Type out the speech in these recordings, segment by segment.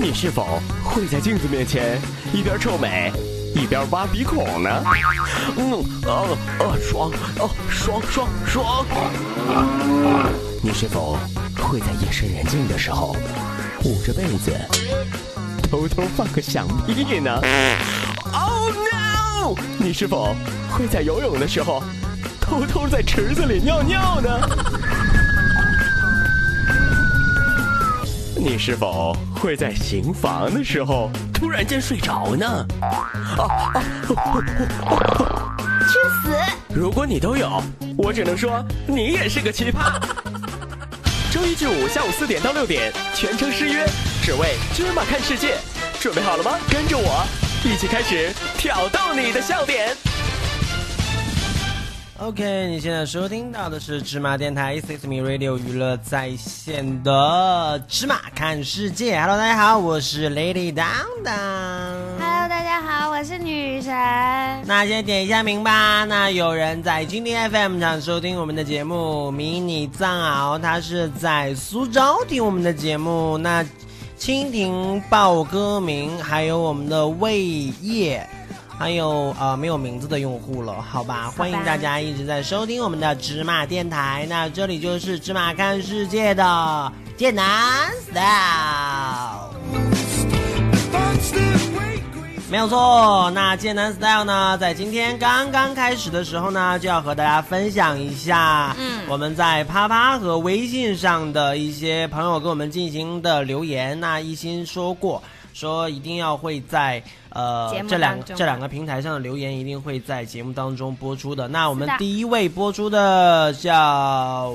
你是否会在镜子面前一边臭美一边挖鼻孔呢？嗯，呃呃，爽，哦，爽爽爽！你是否会在夜深人静的时候捂着被子偷偷放个响屁呢？Oh no！你是否会在游泳的时候偷偷在池子里尿尿呢？你是否会在行房的时候突然间睡着呢？啊啊！去死！如果你都有，我只能说你也是个奇葩。周一至五下午四点到六点，全程失约，只为芝麻看世界。准备好了吗？跟着我一起开始挑逗你的笑点。OK，你现在收听到的是芝麻电台 Me Radio 娱乐在线的芝麻看世界。Hello，大家好，我是 Lady 当当。Hello，大家好，我是女神。那先点一下名吧。那有人在蜻蜓 FM 上收听我们的节目，迷你藏獒他是在苏州听我们的节目。那蜻蜓报歌名，还有我们的魏烨。还有呃没有名字的用户了，好吧？欢迎大家一直在收听我们的芝麻电台。那这里就是芝麻看世界的剑南 style，没有错。那剑南 style 呢，在今天刚刚开始的时候呢，就要和大家分享一下，嗯我们在啪啪和微信上的一些朋友给我们进行的留言。那一心说过。说一定要会在呃这两这两个平台上的留言一定会在节目当中播出的。那我们第一位播出的叫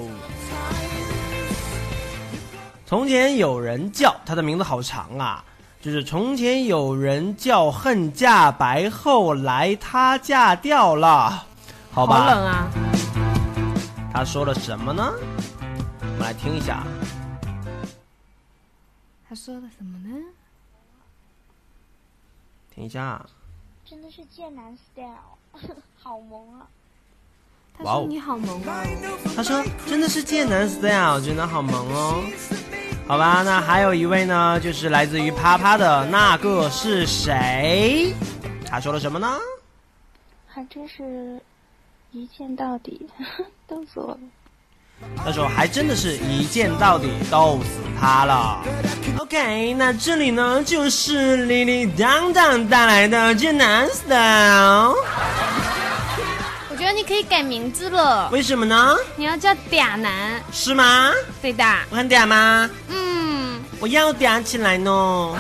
从前有人叫，他的名字好长啊，就是从前有人叫恨嫁白，后来她嫁掉了，好吧？好冷啊！他说了什么呢？我们来听一下。他说了什么呢？听一下。真的是剑南 style，好萌啊！他说你好萌哦。他说真的是剑南 style，真的好萌哦。好吧，那还有一位呢，就是来自于啪啪的那个是谁？他说了什么呢？还真是一见到底，逗死我了。他说还真的是一见到底，逗死他了。OK，那这里呢就是李李当当带来的剑南 style，我觉得你可以改名字了，为什么呢？你要叫嗲男，是吗？对的。我很嗲吗？嗯，我要嗲起来呢。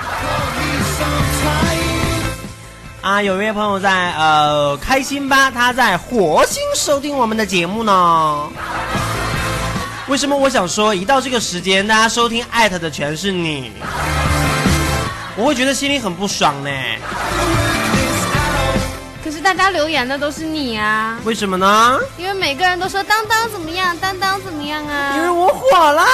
啊，有一位朋友在呃开心吧，他在火星收听我们的节目呢。为什么我想说，一到这个时间，大家收听艾特的全是你，我会觉得心里很不爽呢。可是大家留言的都是你啊，为什么呢？因为每个人都说当当怎么样，当当怎么样啊？因为我火了。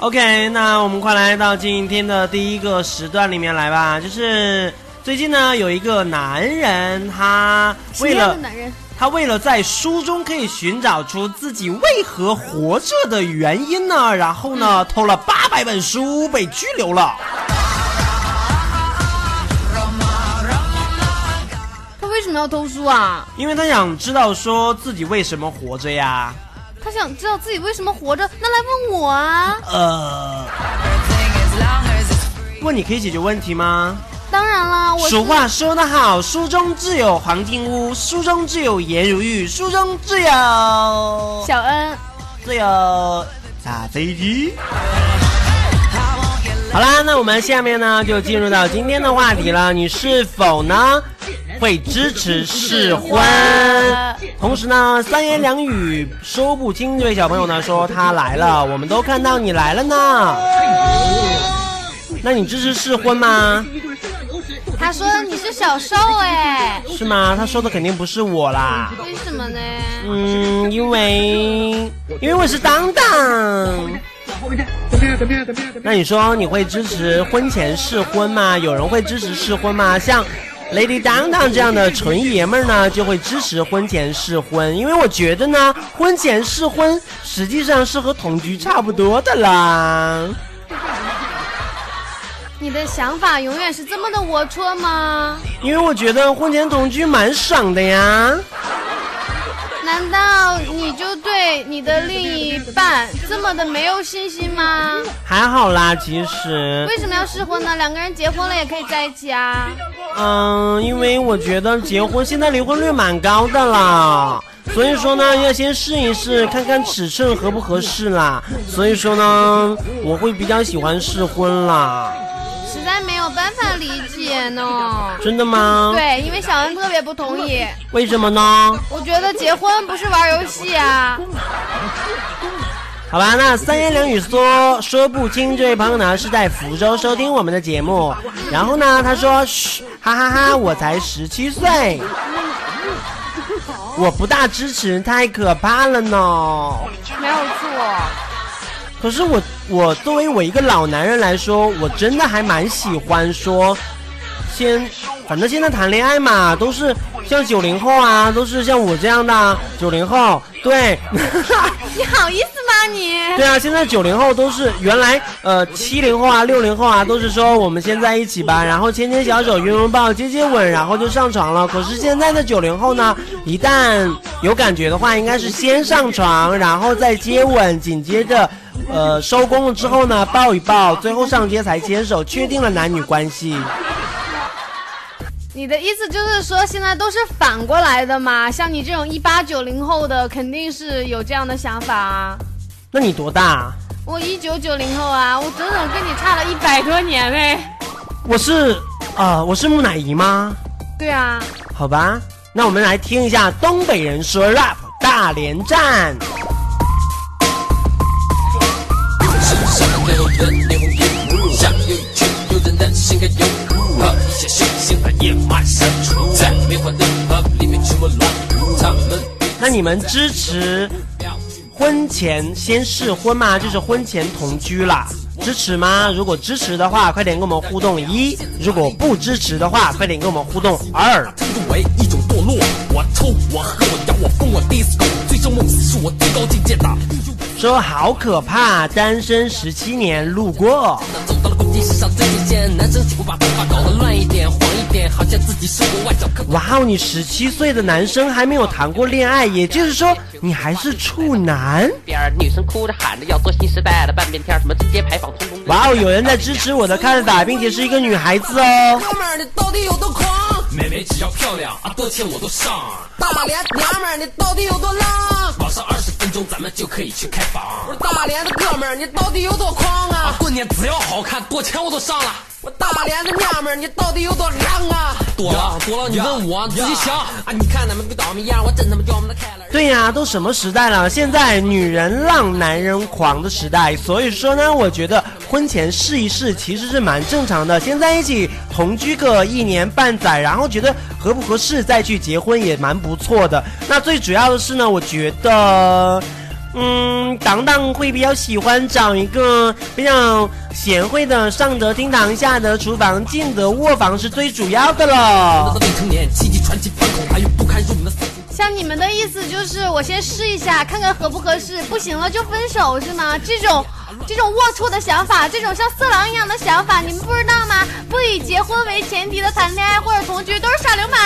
OK，那我们快来到今天的第一个时段里面来吧。就是最近呢，有一个男人，他为了男人？他为了在书中可以寻找出自己为何活着的原因呢，然后呢，偷了八百本书被拘留了。他为什么要偷书啊？因为他想知道说自己为什么活着呀。他想知道自己为什么活着，那来问我啊。呃，问你可以解决问题吗？当然啦，我俗话说得好，书中自有黄金屋，书中自有颜如玉，书中自有小恩，自有大飞机。好啦，那我们下面呢就进入到今天的话题了。你是否呢会支持试婚？同时呢，三言两语说不清这位小朋友呢说他来了，我们都看到你来了呢。那你支持试婚吗？他说你是小瘦哎，是吗？他说的肯定不是我啦。为什么呢？嗯，因为因为我是当当。那你说你会支持婚前试婚吗？有人会支持试婚吗？像 Lady 当当这样的纯爷们儿呢，就会支持婚前试婚，因为我觉得呢，婚前试婚实际上是和同居差不多的啦。你的想法永远是这么的龌龊吗？因为我觉得婚前同居蛮爽的呀。难道你就对你的另一半这么的没有信心吗？还好啦，其实。为什么要试婚呢？两个人结婚了也可以在一起啊。嗯，因为我觉得结婚现在离婚率蛮高的啦，所以说呢要先试一试，看看尺寸合不合适啦。所以说呢，我会比较喜欢试婚啦。没办法理解呢。真的吗？对，因为小恩特别不同意。为什么呢？我觉得结婚不是玩游戏啊。好吧，那三言两语说说不清。这位朋友呢是在福州收听我们的节目，然后呢他说嘘，哈哈哈，我才十七岁，我不大支持，太可怕了呢。没有错。可是我我作为我一个老男人来说，我真的还蛮喜欢说，先，反正现在谈恋爱嘛，都是像九零后啊，都是像我这样的九零后，对。你好意思吗你？对啊，现在九零后都是原来呃七零后啊六零后啊都是说我们先在一起吧，然后牵牵小手、拥拥抱、接接吻，然后就上床了。可是现在的九零后呢，一旦有感觉的话，应该是先上床，然后再接吻，紧接着。呃，收工了之后呢，抱一抱，最后上街才牵手，确定了男女关系。你的意思就是说，现在都是反过来的嘛？像你这种一八九零后的，肯定是有这样的想法啊。那你多大？我一九九零后啊，我整整跟你差了一百多年嘞。我是啊，我是木乃伊吗？对啊。好吧，那我们来听一下东北人说 rap 大连站。那你们支持婚前先试婚吗？就是婚前同居啦，支持吗？如果支持的话，快点跟我们互动一；如果不支持的话，快点跟我们互动二。说好可怕，单身十七年路过。哇哦，你十七岁的男生还没有谈过恋爱，也就是说你还是处男。女生哭着喊着要做新时代的半边天，什么直接排放。哇哦，有人在支持我的看法，并且是一个女孩子哦。哥们儿，你到底有多狂？妹妹只要漂亮，啊，多钱我都上。大连娘们儿，你到底有多浪？网上二十分钟，咱们就可以去开房。我说大连的哥们儿，你到底有多狂啊？过年只要好看，多钱我都上了。我大连的娘们儿，你到底有多娘啊？多了多了，你问我自己想啊！你看他们跟倒霉一样，我真他妈叫他们开了。对呀，都什么时代了？现在女人浪，男人狂的时代。所以说呢，我觉得婚前试一试其实是蛮正常的，先在一起同居个一年半载，然后觉得合不合适再去结婚也蛮不错的。那最主要的是呢，我觉得。嗯，当当会比较喜欢找一个比较贤惠的，上得厅堂，下得厨房，进得卧房是最主要的了。像你们的意思就是，我先试一下，看看合不合适，不行了就分手是吗？这种这种龌龊的想法，这种像色狼一样的想法，你们不知道吗？不以结婚为前提的谈恋爱或者同居都是耍流氓。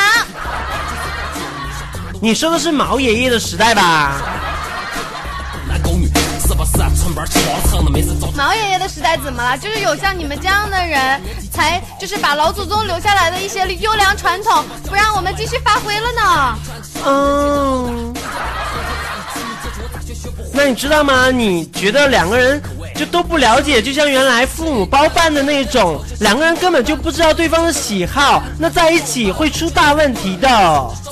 你说的是毛爷爷的时代吧？毛爷爷的时代怎么了？就是有像你们这样的人才，就是把老祖宗留下来的一些优良传统，不让我们继续发挥了呢。嗯，那你知道吗？你觉得两个人？就都不了解，就像原来父母包办的那种，两个人根本就不知道对方的喜好，那在一起会出大问题的。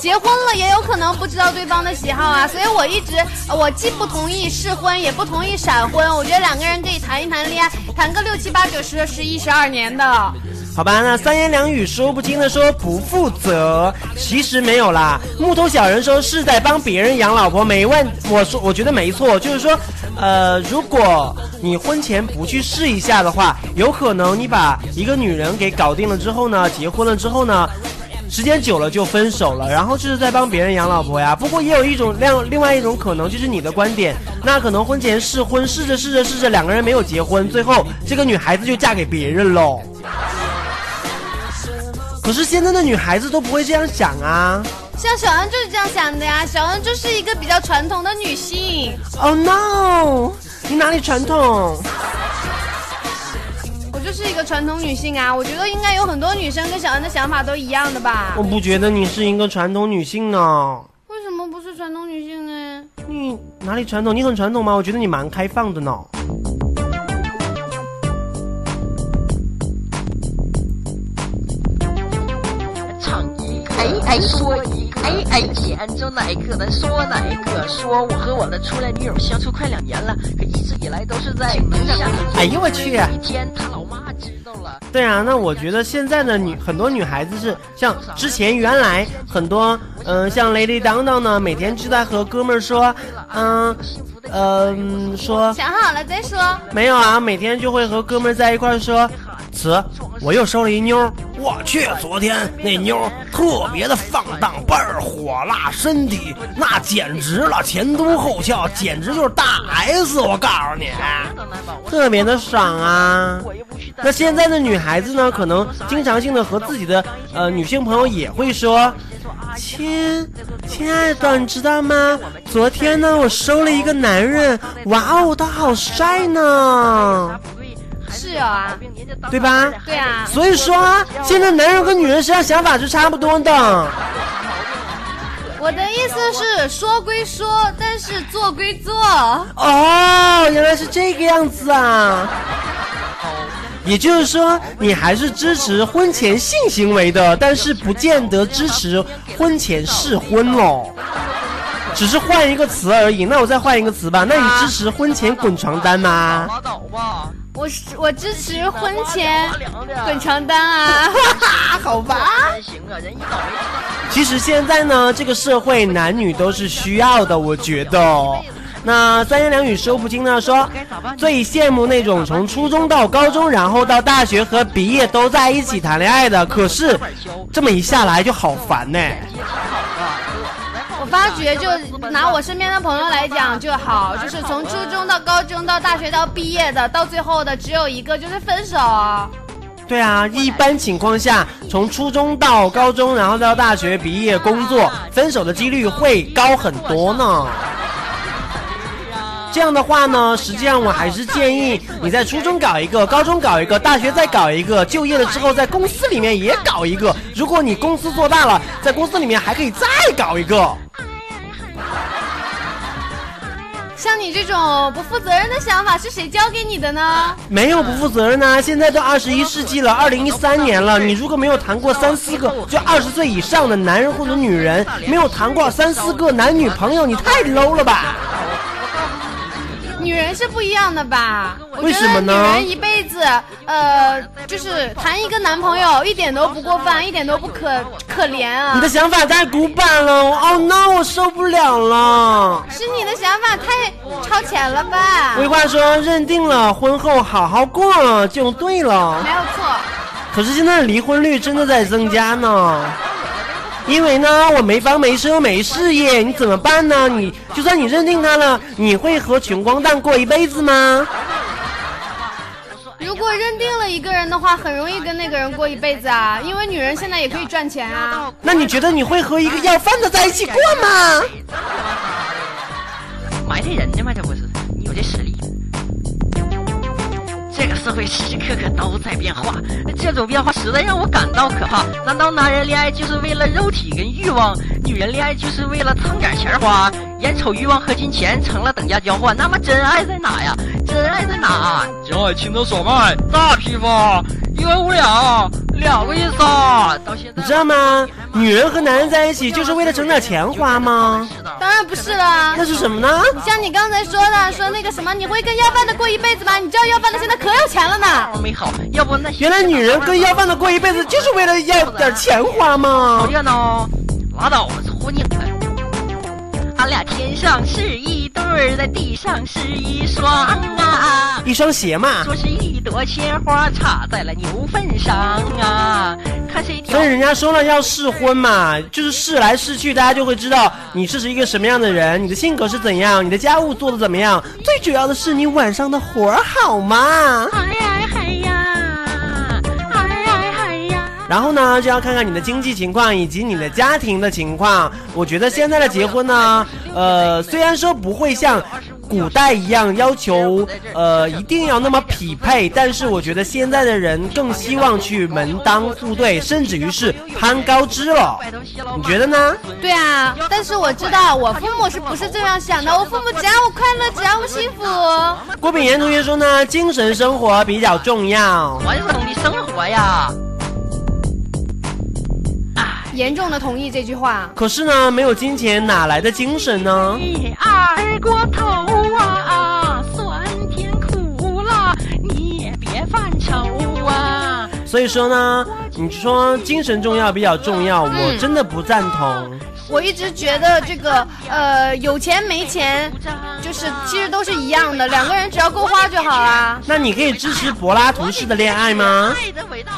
结婚了也有可能不知道对方的喜好啊，所以我一直我既不同意试婚，也不同意闪婚。我觉得两个人可以谈一谈恋爱，谈个六七八九十十一十二年的。好吧，那三言两语说不清的说不负责，其实没有啦。木头小人说是在帮别人养老婆，没问。我说我觉得没错，就是说，呃，如果你婚前不去试一下的话，有可能你把一个女人给搞定了之后呢，结婚了之后呢。时间久了就分手了，然后就是在帮别人养老婆呀。不过也有一种另另外一种可能，就是你的观点，那可能婚前试婚，试着试着试着，两个人没有结婚，最后这个女孩子就嫁给别人喽。可是现在的女孩子都不会这样想啊。像小恩就是这样想的呀，小恩就是一个比较传统的女性。Oh no！你哪里传统？我就是一个传统女性啊，我觉得应该有很多女生跟小恩的想法都一样的吧我？不觉得你是一个传统女性呢。为什么不是传统女性呢？你哪里传统？你很传统吗？我觉得你蛮开放的呢。哎哎说一个哎哎，牵着哪一个咱说哪一个？说我和我的初恋女友相处快两年了，可一直以来都是在地下。哎呦我去一天他老妈知道了。对啊，那我觉得现在的女很多女孩子是像之前原来很多嗯、像雷雷当当呢，每天就在和哥们儿说，嗯嗯、说想好了再说。没有啊，每天就会和哥们在一块说，词，我又收了一妞，我去，昨天那妞特别的放荡，倍儿火辣，身体那简直了，前凸后翘，简直就是大 S，我告诉你，特别的爽啊。那现在的女孩子呢，可能经常性的和自己的呃女性朋友也会说，亲，亲爱的，你知道吗？昨天呢，我收了一个男人，哇哦，他好帅呢，是有啊，对吧？对啊，所以说啊，现在男人和女人身上想法是差不多的。我的意思是说归说，但是做归做。哦，原来是这个样子啊。也就是说，你还是支持婚前性行为的，但是不见得支持婚前试婚喽。只是换一个词而已。那我再换一个词吧。那你支持婚前滚床单吗？拉倒吧，我是我支持婚前滚床单啊！好吧。真行啊，人一倒霉知道。其实现在呢，这个社会男女都是需要的，我觉得。那三言两语说不清呢，说最羡慕那种从初中到高中，然后到大学和毕业都在一起谈恋爱的。可是这么一下来就好烦呢。我发觉，就拿我身边的朋友来讲就好，就是从初中到高中到大学到毕业的，到最后的只有一个，就是分手。对啊，一般情况下，从初中到高中，然后到大学毕业工作，分手的几率会高很多呢。这样的话呢，实际上我还是建议你在初中搞一个，高中搞一个，大学再搞一个，就业了之后在公司里面也搞一个。如果你公司做大了，在公司里面还可以再搞一个。像你这种不负责任的想法是谁教给你的呢？没有不负责任呐、现在都二十一世纪了，二零一三年了，你如果没有谈过三四个就二十岁以上的男人或者女人，没有谈过三四个男女朋友，你太 low 了吧？女人是不一样的吧？我为什么呢女人一辈子，呃，就是谈一个男朋友一点都不过分，一点都不可可怜啊你的！想法太古板了，哦 no，我受不了了。是你的想法太超前了吧？规划说认定了，婚后好好过就对了。没有错。可是现在的离婚率真的在增加呢。因为呢，我没房没车没事业，你怎么办呢？你就算你认定他了，你会和穷光蛋过一辈子吗？如果认定了一个人的话，很容易跟那个人过一辈子啊，因为女人现在也可以赚钱啊。那你觉得你会和一个要饭的在一起过吗？埋汰人呢吗？这这个社会时时刻刻都在变化，这种变化实在让我感到可怕。难道男人恋爱就是为了肉体跟欲望，女人恋爱就是为了蹭点钱花？眼瞅欲望和金钱成了等价交换，那么真爱在哪呀？真爱在哪？真爱情投手卖，大批发，一万五两，两个意思啊！到现在你知道吗？女人和男人在一起就是为了挣点钱花吗？当然不是了。那是什么呢？像你刚才说的，说那个什么，你会跟要饭的过一辈子吗？你知道要饭的现在可有钱了呢。没好，要不那原来女人跟要饭的过一辈子就是为了要点钱花吗好？热闹，拉倒吧，搓你了。俺俩天上是一对儿，在地上是一双啊！一双鞋嘛。说是一朵鲜花插在了牛粪上啊，看谁挑所以人家说了要试婚嘛，就是试来试去，大家就会知道你是一个什么样的人，你的性格是怎样，你的家务做的怎么样。最主要的是你晚上的活儿好吗？哎呀哎呀。然后呢，就要看看你的经济情况以及你的家庭的情况。我觉得现在的结婚呢，呃，虽然说不会像古代一样要求呃一定要那么匹配，但是我觉得现在的人更希望去门当户对，甚至于是攀高枝了。你觉得呢？对啊，但是我知道我父母是不是这样想的？我父母只要我快乐，只要我幸福。郭炳炎同学说呢，精神生活比较重要。传统的生活呀，严重的同意这句话。可是呢，没有金钱哪来的精神呢？你二锅头啊，酸甜苦辣你也别犯愁啊。所以说呢，你说精神重要比较重要，我真的不赞同。我一直觉得这个呃有钱没钱，就是其实都是一样的，两个人只要够花就好啦。那你可以支持柏拉图式的恋爱吗？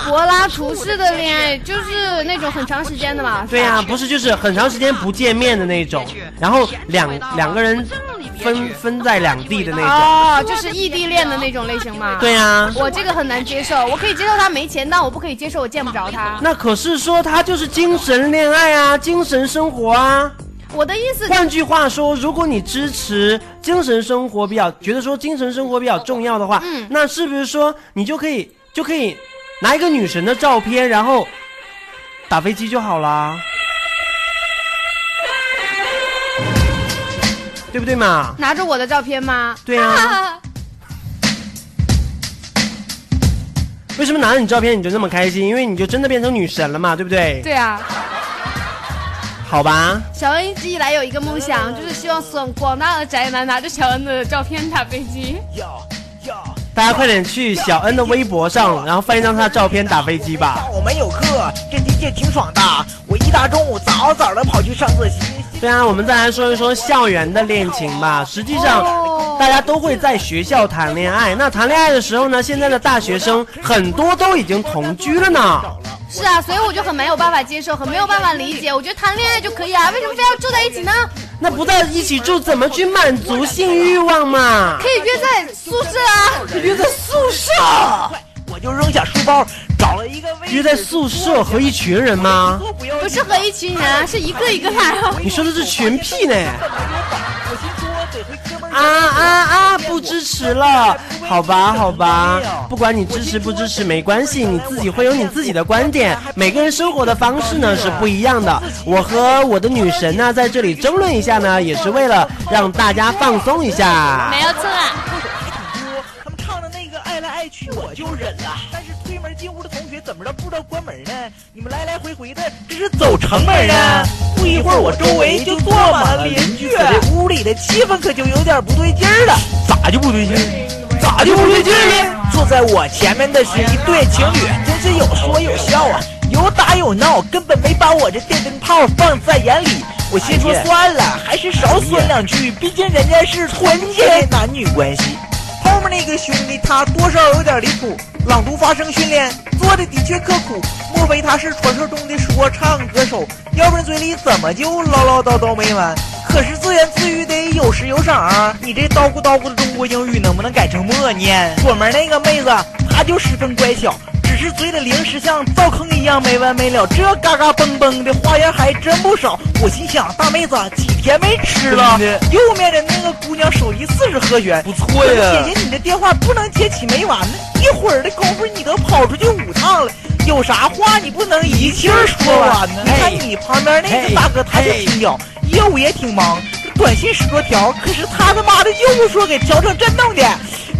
柏拉图式的恋爱就是那种很长时间的嘛。对呀、不是就是很长时间不见面的那种，然后两两个人分分在两地的那种。哦，就是异地恋的那种类型嘛。对呀、我这个很难接受，我可以接受他没钱，但我不可以接受我见不着他。那可是说他就是精神恋爱啊，精神生活啊。我的意思，换句话说，如果你支持精神生活比较，觉得说精神生活比较重要的话，嗯那是不是说你就可以就可以拿一个女神的照片，然后打飞机就好啦？对不对嘛？拿着我的照片吗？对啊。为什么拿着你照片你就那么开心？因为你就真的变成女神了嘛，对不对？对啊，好吧，小恩一直以来有一个梦想，就是希望所广大的宅男拿着小恩的照片打飞机。大家快点去小恩的微博上，然后翻一张他的照片打飞机吧。我没有课，这的确挺爽的。我一大中午早早的跑去上自习。对啊，我们再来说一说校园的恋情吧。实际上，哦大家都会在学校谈恋爱。那谈恋爱的时候呢，现在的大学生很多都已经同居了呢。是啊，所以我就很没有办法接受，很没有办法理解。我觉得谈恋爱就可以啊，为什么非要住在一起呢？那不在一起住，怎么去满足性欲望嘛？可以约在宿舍啊。约在宿舍，我就扔下书包，找了一个位置约在宿舍和一群人吗？不是和一群人啊，是一个一个来哦。你说的是群屁呢？啊啊啊！不支持了，好吧好吧，不管你支持不支持没关系，你自己会有你自己的观点。每个人生活的方式呢是不一样的。我和我的女神呢在这里争论一下呢，也是为了让大家放松一下。没有错啊。还挺多，他们唱的那个爱来爱去我就忍了，但是推门进屋的同学怎么着不知道关门呢？你们来来回回的，这是走城门啊！不一会儿我周围就坐满了邻居，这屋里的气氛可就有点不对劲儿了。咋就不对劲儿？咋就不对劲儿呢？坐在我前面的是一对情侣，真是有说有笑啊，有打有闹，根本没把我这电灯泡放在眼里。我心说算了，还是少说两句，毕竟人家是纯洁的男女关系。那个兄弟他多少有点离谱，朗读发声训练做的的确刻苦，莫非他是传说中的说唱歌手？要不然嘴里怎么就唠唠叨叨没完？可是自言自语得有时有赏啊！你这叨咕叨咕的中国英语能不能改成默念？左门那个妹子，她就十分乖巧，只是嘴里零食像灶坑一样没完没了，这嘎嘎嘣嘣的花样还真不少。我心想，大妹子几天没吃了？右面的那个姑娘手艺四十和弦，不错呀。姐姐，你的电话不能接起没完呢，一会儿的功夫你都跑出去五趟了。有啥话你不能一气儿说完呢？你看你旁边那个大哥他就挺屌，业务也挺忙，短信十多条，可是他他妈的就不说给调成震动的，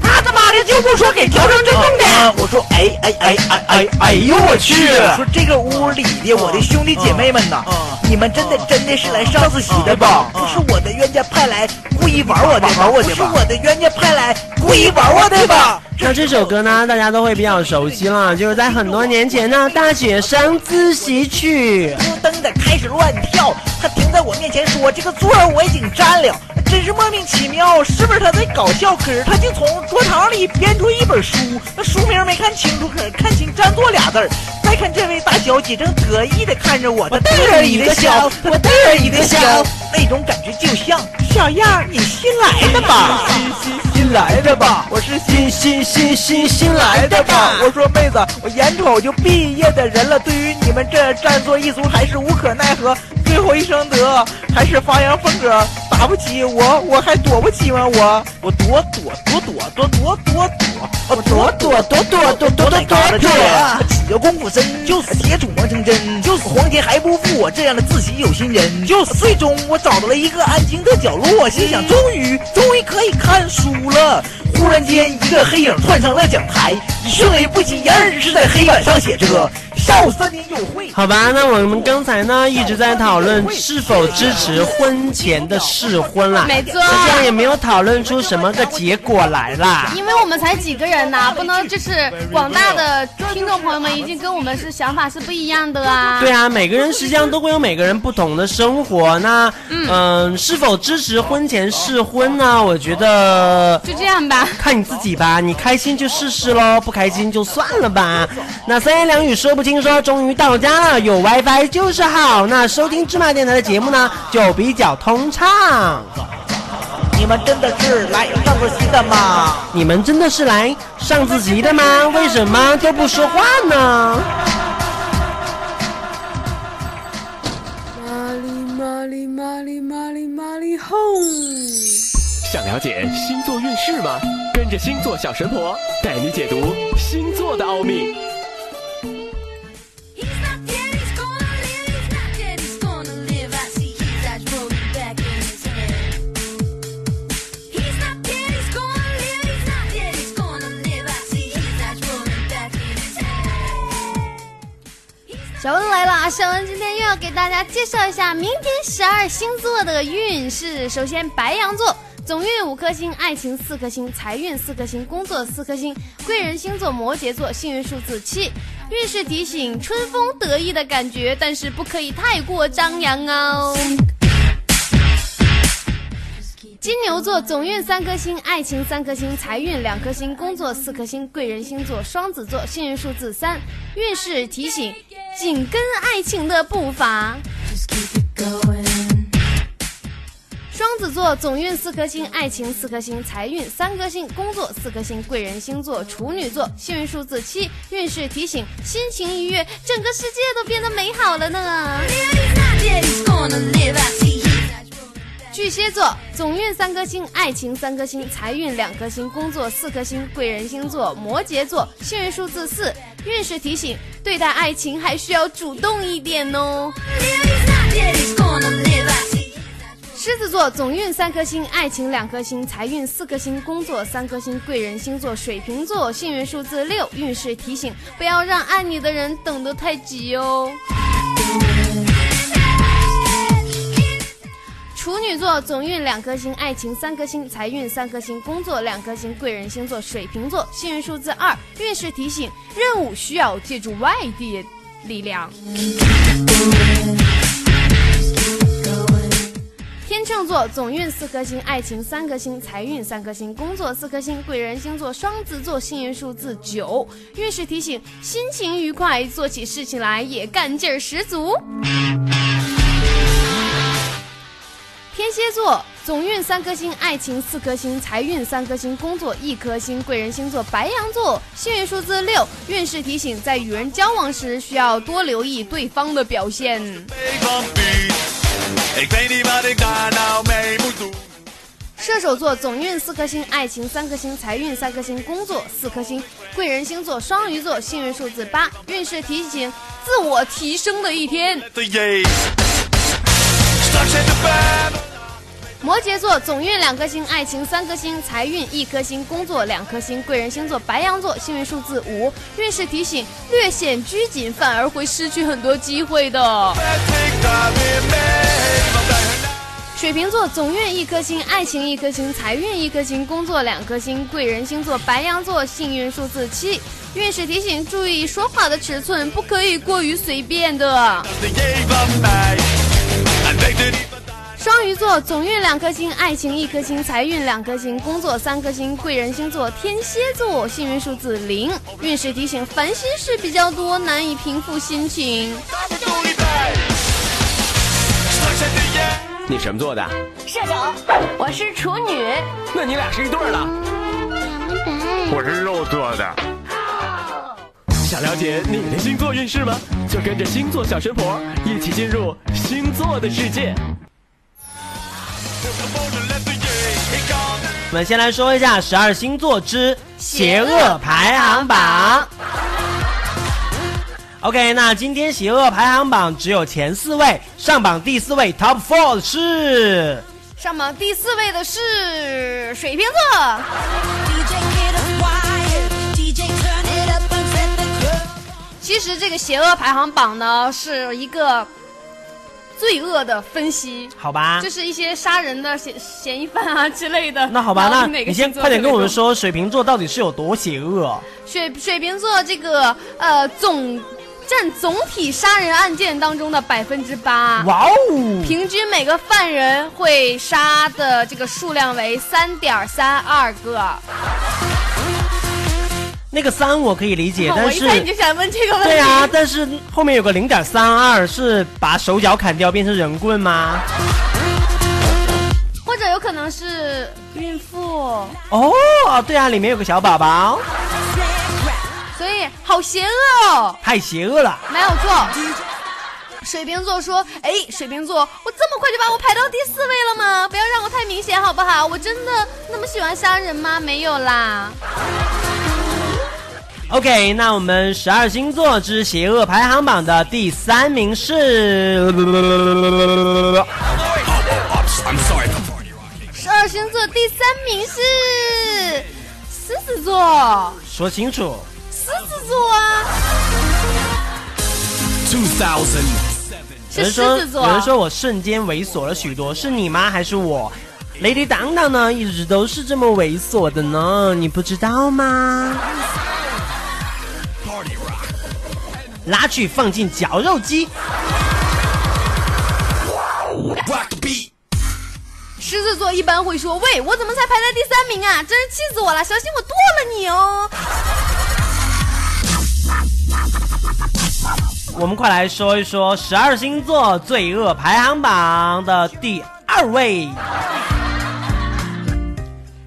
他他妈的就不说给调成震动的。我说哎哎哎哎哎哎呦我去！说这个屋里的我的兄弟姐妹们呐，你们真的真的是来上自习的吧？不是我的冤家派来故意玩我的吧？不是我的冤家派来故意玩我的吧？那这首歌呢，大家都会比较熟悉了，就是在很多年前呢，《大学生自习曲》。扑噔的开始乱跳，他停在我面前说：“这个座儿我已经占了。”真是莫名其妙，是不是他在搞笑？可是他竟从桌堂里编出一本书，那书名没看清楚，可是看清占座俩字儿。再看这位大小姐正得意的看着我，她得意的笑，我得意的笑，那种感觉就像小样儿，你新来的吧？新新新来的吧？我是新新新新新来的吧？我说妹子，我眼瞅就毕业的人了，对于你们这占座一族还是无可奈何。最后一声得，还是发扬风格，打不起我，我还躲不起吗？我我躲躲躲躲躲躲躲躲，我躲躲躲躲躲躲躲躲躲。只要功夫深，就是铁杵磨成针，就是皇天还不负我这样的自喜有心人。就是最终我找到了一个安静的角落，心想终于终于可以看书了。忽然间，一个黑影窜上了讲台，迅雷不及掩耳是在黑板上写着“少三点有会”。好吧，那我们刚才呢一直在讨论是否支持婚前的试婚啦，没错实际上也没有讨论出什么个结果来啦。因为我们才几个人呐、不能就是广大的听众朋友们已经跟我们是想法是不一样的啊。对啊，每个人实际上都会有每个人不同的生活。那嗯、是否支持婚前试婚呢？我觉得就这样吧。看你自己吧，你开心就试试喽，不开心就算了吧。那三言两语说不清说，终于到家了，有 WiFi 就是好。那收听芝麻电台的节目呢，就比较通畅。你们真的是来上自习的吗？你们真的是来上自习的吗？为什么都不说话呢？想了解星座运势吗？跟着星座小神婆带你解读星座的奥秘。小文来了啊小文今天又要给大家介绍一下明天十二星座的运势。首先白羊座总运五颗星，爱情四颗星，财运四颗星，工作四颗星。贵人星座摩羯座，幸运数字七。运势提醒：春风得意的感觉，但是不可以太过张扬哦。金牛座总运三颗星，爱情三颗星，财运两颗星，工作四颗星。贵人星座双子座，幸运数字三。运势提醒：紧跟爱情的步伐。双子座总运四颗星，爱情四颗星，财运三颗星，工作四颗星。贵人星座处女座，幸运数字七。运势提醒：心情愉悦，整个世界都变得美好了呢。巨蟹座总运三颗星，爱情三颗星，财运两颗星，工作四颗星。贵人星座摩羯座，幸运数字四。运势提醒：对待爱情还需要主动一点哦。狮子座总运三颗星，爱情两颗星，财运四颗星，工作三颗星。贵人星座水瓶座，幸运数字六。运势提醒：不要让爱你的人等得太急哦。处女座总运两颗星，爱情三颗星，财运三颗星，工作两颗星。贵人星座水瓶座，幸运数字二。运势提醒：任务需要借助外地力量。天秤座总运四颗星，爱情三颗星，财运三颗星，工作四颗星。贵人星座双子座，幸运数字九。运势提醒：心情愉快，做起事情来也干劲儿十足。天蝎座总运三颗星，爱情四颗星，财运三颗星，工作一颗星。贵人星座白羊座，幸运数字六。运势提醒：在与人交往时，需要多留意对方的表现。射手座总运四颗星，爱情三颗星，财运三颗星，工作四颗星。贵人星座双鱼座，幸运数字八。运势提醒：自我提升的一天。摩羯座总运两颗星，爱情三颗星，财运一颗星，工作两颗星。贵人星座白羊座，幸运数字五。运势提醒：略显拘谨，反而会失去很多机会的。水瓶座总运一颗星，爱情一颗星，财运一颗星，工作两颗星。贵人星座白羊座，幸运数字七。运势提醒：注意说话的尺寸，不可以过于随便的。双鱼座总运两颗星，爱情一颗星，财运两颗星，工作三颗星。贵人星座天蝎座，幸运数字零，运势提醒烦心事比较多，难以平复心情。你什么座的？射手，我是处女。那你俩是一对儿了。我是肉做的。想了解你的星座运势吗？就跟着星座小神婆一起进入星座的世界。我们先来说一下十二星座之邪恶排行榜。OK，那今天邪恶排行榜只有前四位，上榜第四位 Top Four 是上榜第四位的是水瓶座，其实这个邪恶排行榜呢是一个罪恶的分析，好吧就？是一些杀人的嫌嫌疑犯啊之类的。那好吧，那你先快点跟我们。说，水瓶座到底是有多邪恶？水水瓶座这个呃总占总体杀人案件当中的百分之八。哇哦！平均每个犯人会杀的这个数量为三点三二个。那个三我可以理解，我但是你就想问这个问题。对啊，但是后面有个零点三二，是把手脚砍掉变成人棍吗？或者有可能是孕妇，哦，对啊，里面有个小宝宝，所以好邪恶哦。太邪恶了。没有错。水瓶座说：“哎，水瓶座，我这么快就把我排到第四位了吗？不要让我太明显好不好？我真的那么喜欢杀人吗？没有啦。OK，那我们十二星座之邪恶排行榜的第三名是，十二星座第三名是狮子座，说清楚。狮子座啊，是狮有人说，子座。有人说我瞬间猥琐了许多，是你吗？还是我？Lady 当当呢，一直都是这么猥琐的呢，你不知道吗？拉去放进绞肉机。狮子座一般会说：“喂，我怎么才排在第三名啊？真是气死我了！小心我剁了你哦！”我们快来说一说十二星座罪恶排行榜的第二位。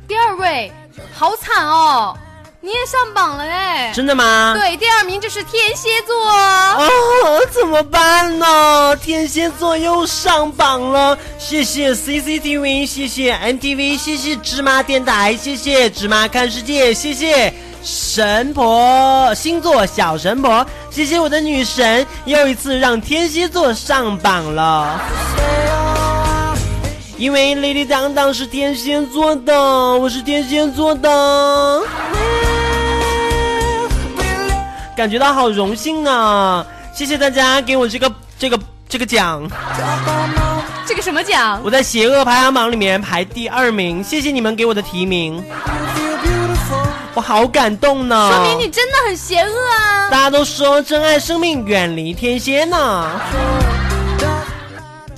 第二位，好惨哦，你也上榜了哎。真的吗？对，第二名就是天蝎座。哦，怎么办呢？天蝎座又上榜了，谢谢 CCTV，谢谢 MTV，谢谢芝麻电台，谢谢芝麻看世界，谢谢神婆星座小神婆，谢谢我的女神，又一次让天蝎座上榜了。因为 Lady 当当是天蝎座的，我是天蝎座的。感觉到好荣幸啊！谢谢大家给我这个这个这个奖，这个什么奖？我在邪恶排行榜里面排第二名，谢谢你们给我的提名，我好感动呢。说明你真的很邪恶啊！大家都说珍爱生命，远离天蝎呢。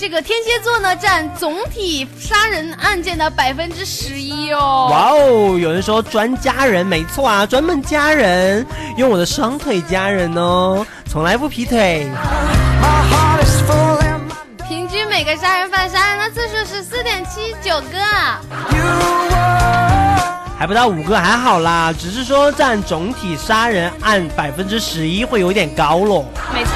这个天蝎座呢，占总体杀人案件的百分之十一哦。哇哦，有人说专家人，没错啊，专门家人，用我的双腿家人哦，从来不劈腿。平均每个杀人犯杀人的次数是四点七九个。还不到五个，还好啦，只是说占总体杀人案百分之十一会有点高咯。没错，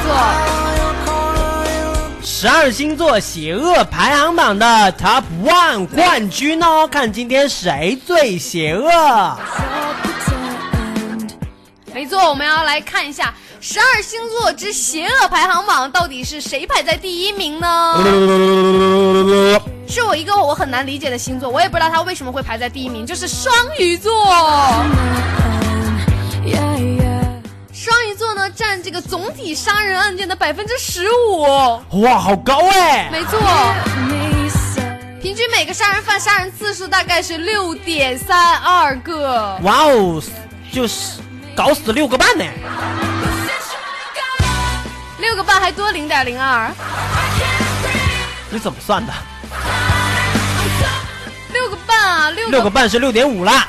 十二星座邪恶排行榜的 Top One 冠军哦，看今天谁最邪恶。没错，我们要来看一下十二星座之邪恶排行榜到底是谁排在第一名呢？是我一个我很难理解的星座，我也不知道他为什么会排在第一名，就是双鱼座。占这个总体杀人案件的百分之十五。哇，好高哎！没错，平均每个杀人犯杀人次数大概是六点三二个。哇哦，就是搞死六个半呢。六个半还多零点零二。你怎么算的？六个半啊？六六个半是六点五啦。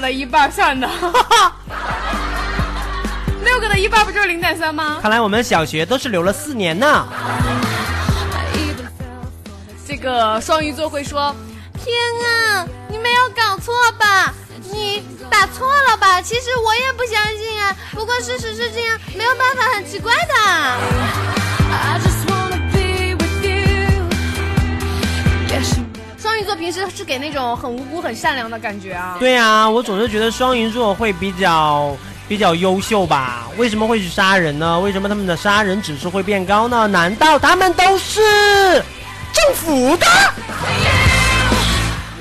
个的一半算的，六个的一半不就是零点三吗？看来我们小学都是留了四年呢。这个双鱼座会说：“天啊，你没有搞错吧？你打错了吧？其实我也不相信啊，不过事实是这样，没有办法，很奇怪的。”双鱼座平时是给那种很无辜、很善良的感觉啊。对啊，我总是觉得双鱼座会比较比较优秀吧？为什么会去杀人呢？为什么他们的杀人指数会变高呢？难道他们都是政府的？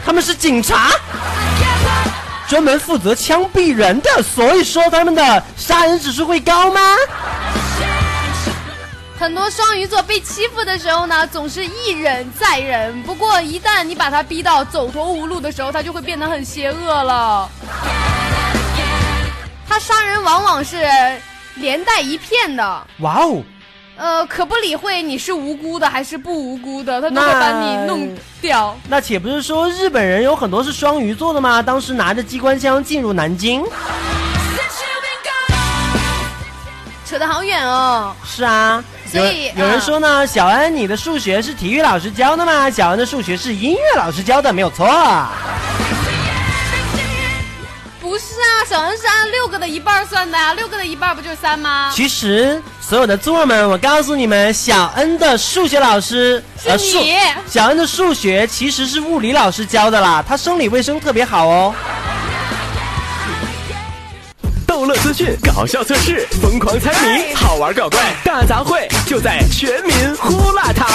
他们是警察，专门负责枪毙人的，所以说他们的杀人指数会高吗？很多双鱼座被欺负的时候呢，总是一忍再忍。不过一旦你把他逼到走投无路的时候，他就会变得很邪恶了。他杀人往往是连带一片的，哇哦！呃，可不理会你是无辜的还是不无辜的，他都会把你弄掉。那且不是说日本人有很多是双鱼座的吗？当时拿着机关枪进入南京。扯得好远哦。是啊，有所以有人啊说呢，小恩你的数学是体育老师教的吗？小恩的数学是音乐老师教的，没有错。不是啊，小恩是按六个的一半算的啊，六个的一半不就是三吗？其实所有的座儿们，我告诉你们，小恩的数学老师呃是数你小恩的数学其实是物理老师教的啦，他生理卫生特别好哦。逗乐资讯、搞笑测试、疯狂猜谜、好玩搞怪大杂烩，就在全民呼辣堂。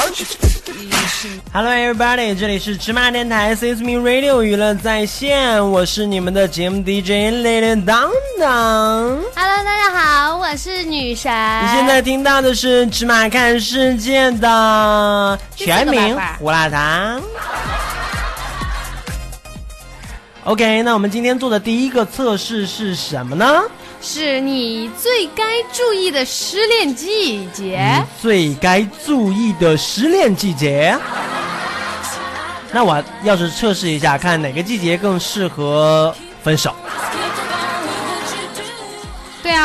Hello everybody，这里是芝麻电台 s i s m e Radio 娱乐在线，我是你们的节目 DJ Lady 当当。Hello，大家好，我是女神。你现在听到的是芝麻看世界的全民胡辣汤。OK，那我们今天做的第一个测试是什么呢？是你最该注意的失恋季节。你最该注意的失恋季节。那我要是测试一下，看哪个季节更适合分手。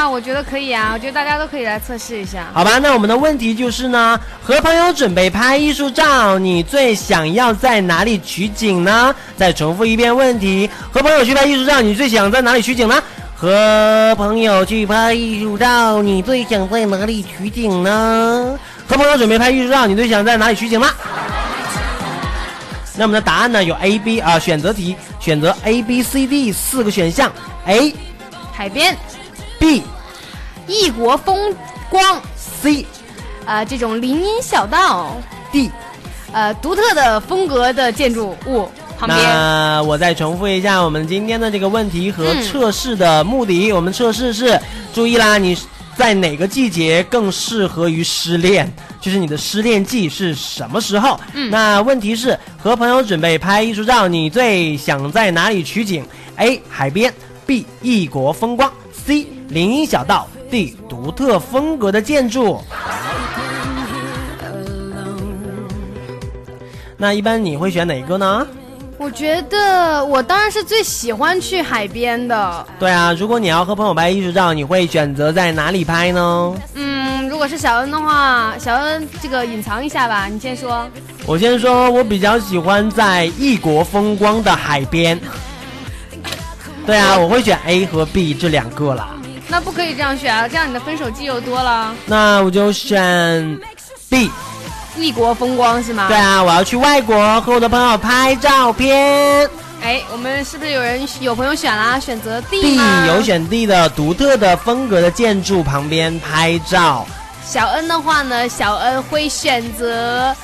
我觉得可以啊，我觉得大家都可以来测试一下。好吧，那我们的问题就是呢，和朋友准备拍艺术照，你最想要在哪里取景呢？再重复一遍问题：和朋友去拍艺术照，你最想在哪里取景呢？和朋友去拍艺术照，你最想在哪里取景呢？和朋友准备拍艺术照，你最想在哪里取景呢？那我们的答案呢？有 A、B 啊、选择题，选择 A、B、C、D 四个选项，A、海边、异国风光，C、呃，这种林荫小道，D。呃，独特的风格的建筑物旁边。那我再重复一下我们今天的这个问题和嗯测试的目的。我们测试是，注意啦，你在哪个季节更适合于失恋？就是你的失恋季是什么时候？嗯那问题是和朋友准备拍艺术照，你最想在哪里取景？A. 海边，B. 异国风光，C. 林荫小道，D. 独特风格的建筑。那一般你会选哪个呢？我觉得我当然是最喜欢去海边的。对啊，如果你要和朋友拍艺术照，你会选择在哪里拍呢？嗯，如果是小恩的话，小恩这个隐藏一下吧，你先说。我先说，我比较喜欢在异国风光的海边。对啊，我会选 A 和 B 这两个啦。那不可以这样选啊，这样你的分手季又多了。那我就选 B。异国风光是吗？对。啊，我要去外国和我的朋友拍照片。哎，我们是不是有人有朋友选啦？选择 D？有。选 D 的独特的风格的建筑旁边拍照。小恩的话呢，小恩会选择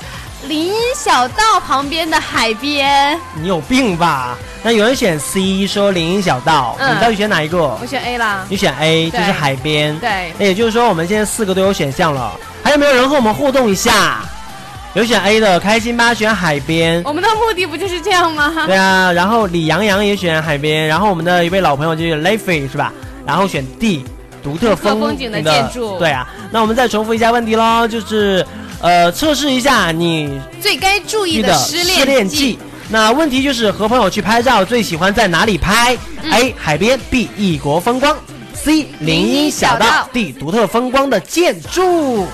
林荫小道旁边的海边。你有病吧？那有人选 C 说林荫小道，嗯你到底选哪一个我？选 A 啦。你选 A 就是海边。对那也就是说，我们现在四个都有选项了。还有没有人和我们互动一下？有选 A 的，开心吧选海边。我们的目的不就是这样吗？对啊，然后李洋洋也选海边，然后我们的一位老朋友就是 l e f y 是吧？然后选 D，独特风风景的建筑对啊，那我们再重复一下问题喽，就是呃测试一下你最该注意的失失恋记。那问题就是和朋友去拍照，最喜欢在哪里拍、嗯 a 海边，B 异国风光，C 林荫小道，D 独特风光的建筑。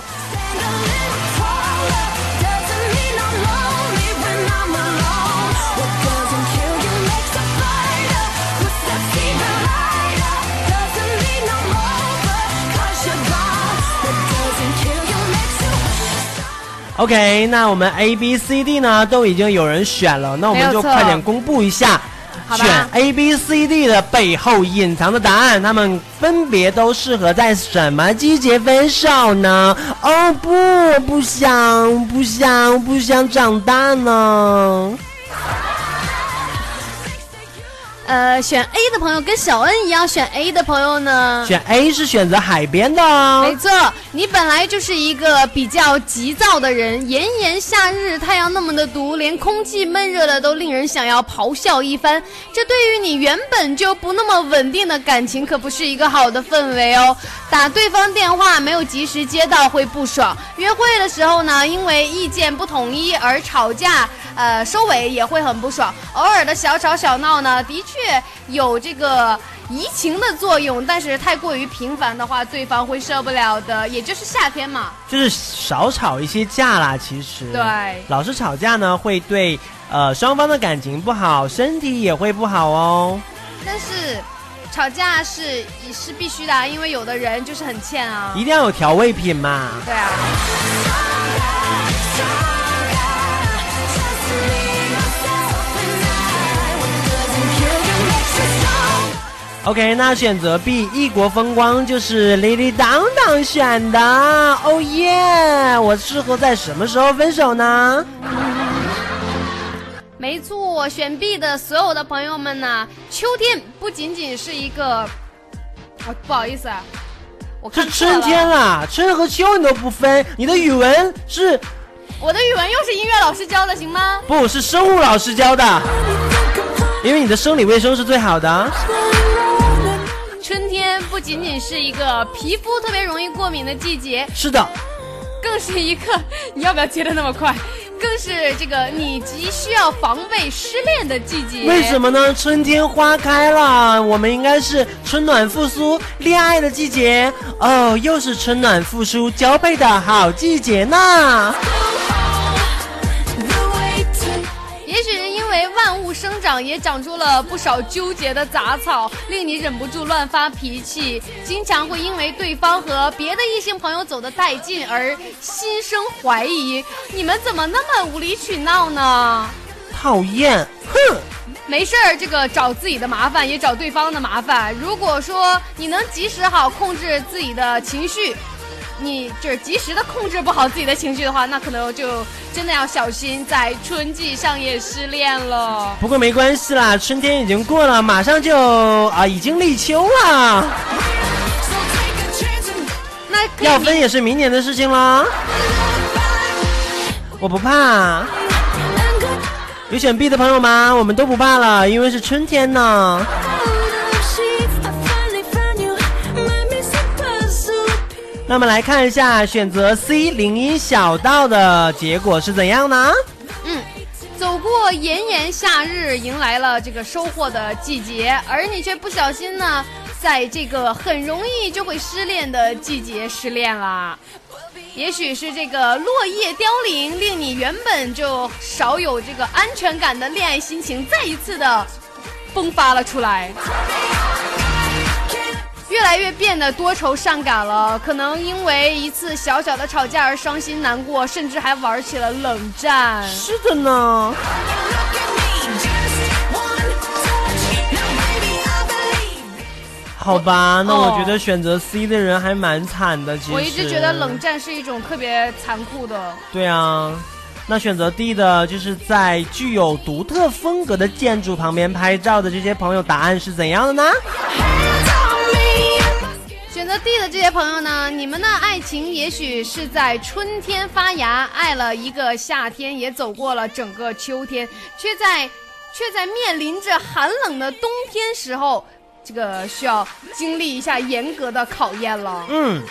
OK，那我们 A、B、C、D 呢都已经有人选了，那我们就快点公布一下。选 A、B、C、D 的背后隐藏的答案，他们分别都适合在什么季节分手呢？哦不，我不想，不想，不想长大呢。呃，选 A 的朋友跟小恩一样，选 A 的朋友呢？选 A 是选择海边的哦没。错，你本来就是一个比较急躁的人，炎炎夏日，太阳那么的毒，连空气闷热的都令人想要咆哮一番。这对于你原本就不那么稳定的感情，可不是一个好的氛围哦。打对方电话没有及时接到会不爽，约会的时候呢，因为意见不统一而吵架，呃，收尾也会很不爽。偶尔的小吵小闹呢，的确有这个。移情的作用，但是太过于频繁的话，对方会受不了的。也就是夏天嘛，就是少吵一些架啦，其实。对老是吵架呢，会对呃双方的感情不好，身体也会不好哦。但是吵架是也是必须的啊，因为有的人就是很欠啊。一定要有调味品嘛。对啊，OK，那选择 B 异国风光就是李李当当选的。哦耶！我适合在什么时候分手呢？没错，选 B 的所有的朋友们呢，秋天不仅仅是一个，啊，不好意思啊，我是春天啦，春和秋你都不分，你的语文是我的语文又是音乐老师教的，行吗？不是生物老师教的？因为你的生理卫生是最好的。春天不仅仅是一个皮肤特别容易过敏的季节，是的，更是一个你要不要接的那么快？更是这个你急需要防备失恋的季节。为什么呢？春天花开了，我们应该是春暖复苏、恋爱的季节哦，又是春暖复苏、交配的好季节呢。生长，也长出了不少纠结的杂草，令你忍不住乱发脾气，经常会因为对方和别的异性朋友走得太近而心生怀疑。你们怎么那么无理取闹呢？讨厌，哼！没事儿，这个找自己的麻烦，也找对方的麻烦。如果说你能及时好控制自己的情绪，你就是及时的控制不好自己的情绪的话，那可能就真的要小心，在春季上演失恋了。不过没关系啦，春天已经过了，马上就啊，已经立秋了，那要分也是明年的事情啦。我不怕。有选 B 的朋友吗？我们都不怕了，因为是春天呢。那么来看一下选择 C 林荫小道的结果是怎样呢？嗯，走过炎炎夏日，迎来了这个收获的季节，而你却不小心呢，在这个很容易就会失恋的季节失恋啦。也许是这个落叶凋零，令你原本就少有这个安全感的恋爱心情再一次的迸发了出来。越来越变得多愁善感了，可能因为一次小小的吵架而伤心难过，甚至还玩起了冷战。是的呢。好吧，那我觉得选择 C 的人还蛮惨的。其实我一直觉得冷战是一种特别残酷的。对啊，那选择 D 的就是在具有独特风格的建筑旁边拍照的这些朋友，答案是怎样的呢？选择 D 的这些朋友呢，你们的爱情也许是在春天发芽，爱了一个夏天，也走过了整个秋天，却在却在面临着寒冷的冬天时候，这个需要经历一下严格的考验了。嗯，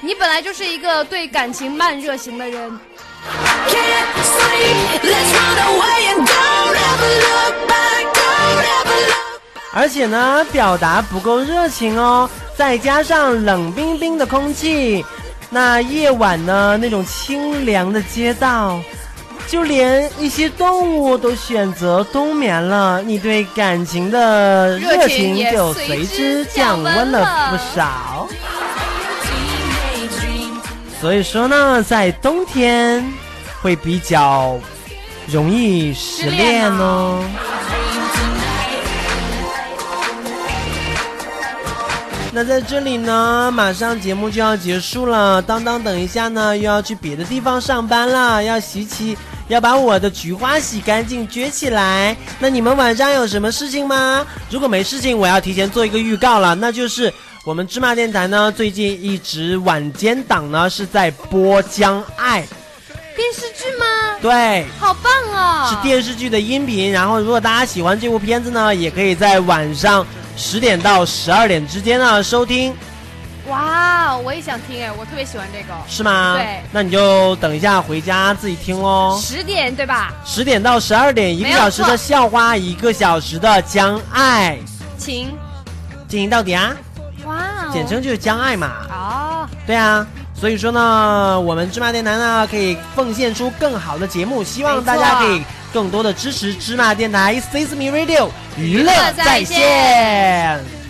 你本来就是一个对感情慢热型的人，Can't sleep, let's run away and don't ever look back, don't ever look 而且呢，表达不够热情哦，再加上冷冰冰的空气，那夜晚呢，那种清凉的街道，就连一些动物都选择冬眠了，你对感情的热热情就随随之降温了不少。所以说呢，在冬天会比较容易失恋哦。那在这里呢，马上节目就要结束了。当当，等一下呢，又要去别的地方上班了，要洗起，要把我的菊花洗干净，撅起来。那你们晚上有什么事情吗？如果没事情，我要提前做一个预告了，那就是我们芝麻电台呢，最近一直晚间档呢是在播《将爱》，电视剧吗？对，好棒哦！是电视剧的音频。然后，如果大家喜欢这部片子呢，也可以在晚上十点到十二点之间呢收听。哇，我也想听哎，我特别喜欢这个。是吗？对那你就等一下回家自己听哦。十点对吧？十点到十二点，一个小时的校花，一个小时的将爱，情。进行到底啊，哇哦，简称就是将爱嘛。哦，对啊，所以说呢，我们芝麻电台呢可以奉献出更好的节目，希望大家可以更多的支持芝麻电台 Sesame Radio 娱乐乐在线。